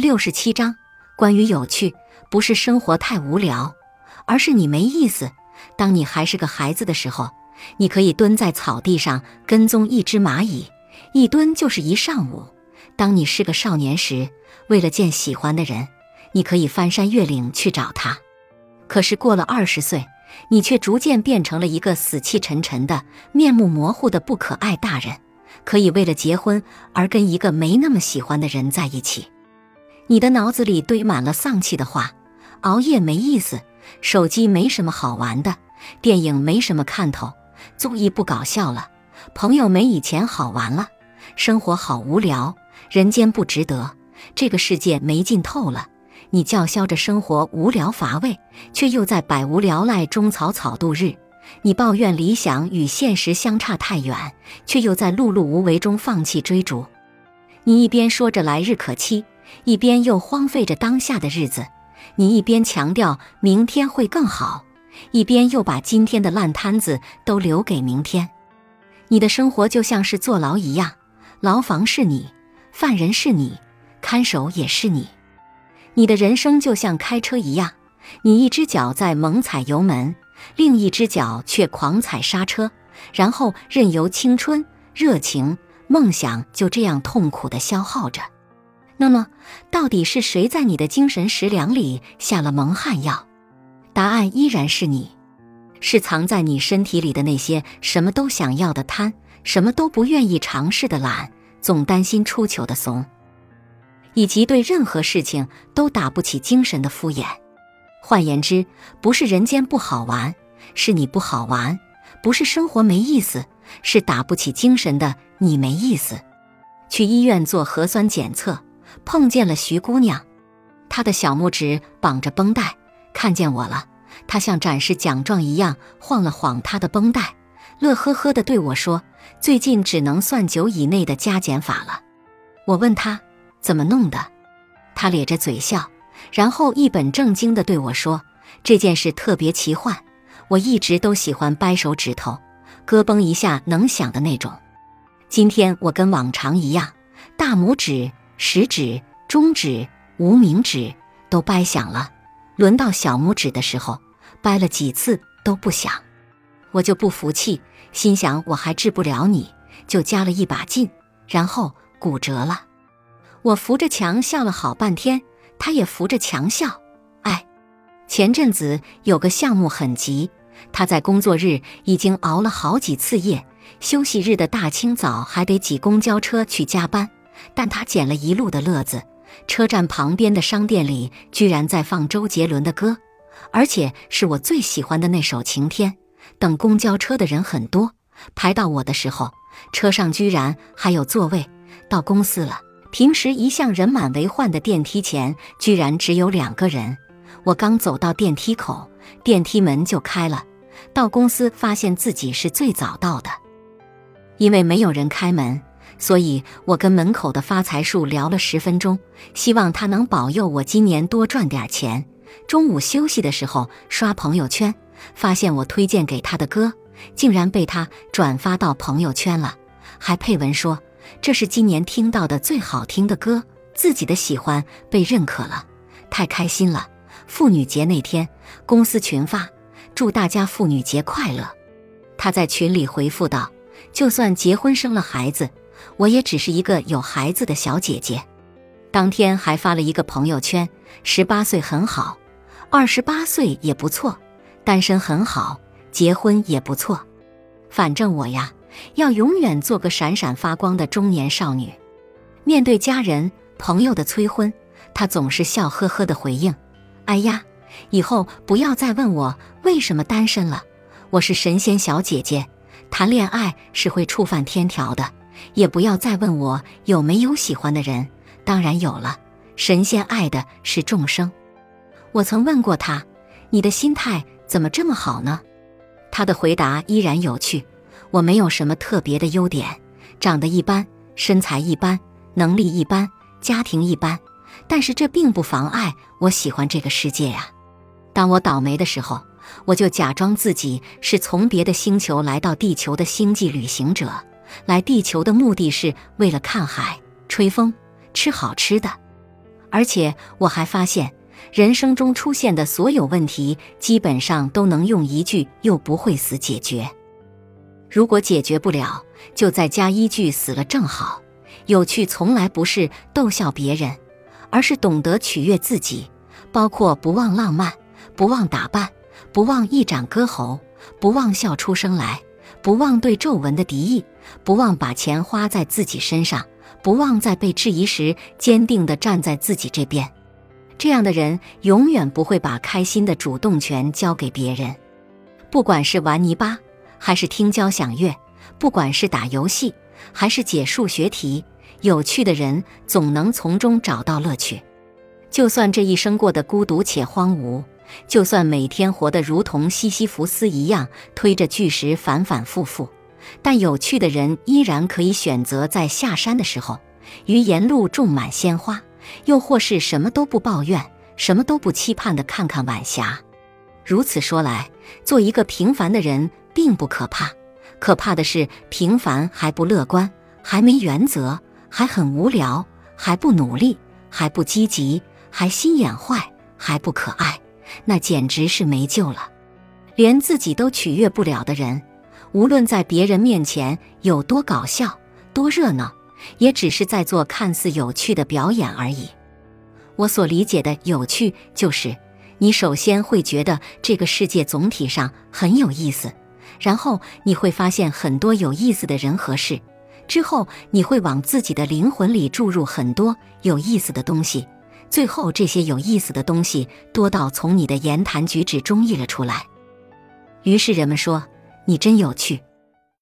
六十七章，关于有趣，不是生活太无聊，而是你没意思。当你还是个孩子的时候，你可以蹲在草地上跟踪一只蚂蚁，一蹲就是一上午。当你是个少年时，为了见喜欢的人，你可以翻山越岭去找他。可是过了二十岁，你却逐渐变成了一个死气沉沉的、面目模糊的不可爱大人，可以为了结婚而跟一个没那么喜欢的人在一起。你的脑子里堆满了丧气的话：熬夜没意思，手机没什么好玩的，电影没什么看头，综艺不搞笑了，朋友没以前好玩了，生活好无聊，人间不值得，这个世界没劲透了。你叫嚣着生活无聊乏味，却又在百无聊赖中草草度日；你抱怨理想与现实相差太远，却又在碌碌无为中放弃追逐。你一边说着来日可期，一边又荒废着当下的日子；你一边强调明天会更好，一边又把今天的烂摊子都留给明天。你的生活就像是坐牢一样，牢房是你，犯人是你，看守也是你。你的人生就像开车一样，你一只脚在猛踩油门，另一只脚却狂踩刹车，然后任由青春、热情、梦想就这样痛苦的消耗着。那么，到底是谁在你的精神食粮里下了蒙汗药？答案依然是你，是藏在你身体里的那些什么都想要的贪，什么都不愿意尝试的懒，总担心出糗的怂。以及对任何事情都打不起精神的敷衍，换言之，不是人间不好玩，是你不好玩；不是生活没意思，是打不起精神的你没意思。去医院做核酸检测，碰见了徐姑娘，她的小拇指绑着绷带，看见我了，她像展示奖状一样晃了晃她的绷带，乐呵呵地对我说：“最近只能算九以内的加减法了。”我问她。怎么弄的？她咧着嘴笑，然后一本正经地对我说：“这件事特别奇幻，我一直都喜欢掰手指头，咯嘣一下能响的那种。今天我跟往常一样，大拇指、食指、中指、无名指都掰响了。轮到小拇指的时候，掰了几次都不响，我就不服气，心想我还治不了你，就加了一把劲，然后骨折了。”我扶着墙笑了好半天，他也扶着墙笑。哎，前阵子有个项目很急，他在工作日已经熬了好几次夜，休息日的大清早还得挤公交车去加班。但他捡了一路的乐子，车站旁边的商店里居然在放周杰伦的歌，而且是我最喜欢的那首《晴天》。等公交车的人很多，排到我的时候，车上居然还有座位。到公司了。平时一向人满为患的电梯前，居然只有两个人。我刚走到电梯口，电梯门就开了。到公司发现自己是最早到的，因为没有人开门，所以我跟门口的发财树聊了十分钟，希望他能保佑我今年多赚点钱。中午休息的时候刷朋友圈，发现我推荐给他的歌，竟然被他转发到朋友圈了，还配文说。这是今年听到的最好听的歌，自己的喜欢被认可了，太开心了！妇女节那天，公司群发，祝大家妇女节快乐。他在群里回复道：“就算结婚生了孩子，我也只是一个有孩子的小姐姐。”当天还发了一个朋友圈：“十八岁很好，二十八岁也不错，单身很好，结婚也不错。反正我呀。”要永远做个闪闪发光的中年少女。面对家人朋友的催婚，她总是笑呵呵的回应：“哎呀，以后不要再问我为什么单身了。我是神仙小姐姐，谈恋爱是会触犯天条的。也不要再问我有没有喜欢的人，当然有了。神仙爱的是众生。”我曾问过他：“你的心态怎么这么好呢？”他的回答依然有趣。我没有什么特别的优点，长得一般，身材一般，能力一般，家庭一般，但是这并不妨碍我喜欢这个世界呀。当我倒霉的时候，我就假装自己是从别的星球来到地球的星际旅行者，来地球的目的是为了看海、吹风、吃好吃的。而且我还发现，人生中出现的所有问题，基本上都能用一句“又不会死”解决。如果解决不了，就再加一句“死了正好”。有趣从来不是逗笑别人，而是懂得取悦自己，包括不忘浪漫，不忘打扮，不忘一展歌喉，不忘笑出声来，不忘对皱纹的敌意，不忘把钱花在自己身上，不忘在被质疑时坚定地站在自己这边。这样的人永远不会把开心的主动权交给别人。不管是玩泥巴，还是听交响乐；不管是打游戏，还是解数学题。有趣的人总能从中找到乐趣，就算这一生过得孤独且荒芜，就算每天活得如同西西弗斯一样推着巨石反反复复，但有趣的人依然可以选择在下山的时候，于沿路种满鲜花，又或是什么都不抱怨、什么都不期盼的看看晚霞。如此说来，做一个平凡的人并不可怕，可怕的是平凡还不乐观，还没原则。还很无聊，还不努力，还不积极，还心眼坏，还不可爱，那简直是没救了。连自己都取悦不了的人，无论在别人面前有多搞笑、多热闹，也只是在做看似有趣的表演而已。我所理解的有趣，就是你首先会觉得这个世界总体上很有意思，然后你会发现很多有意思的人和事。之后，你会往自己的灵魂里注入很多有意思的东西，最后这些有意思的东西多到从你的言谈举止中溢了出来。于是人们说：“你真有趣。”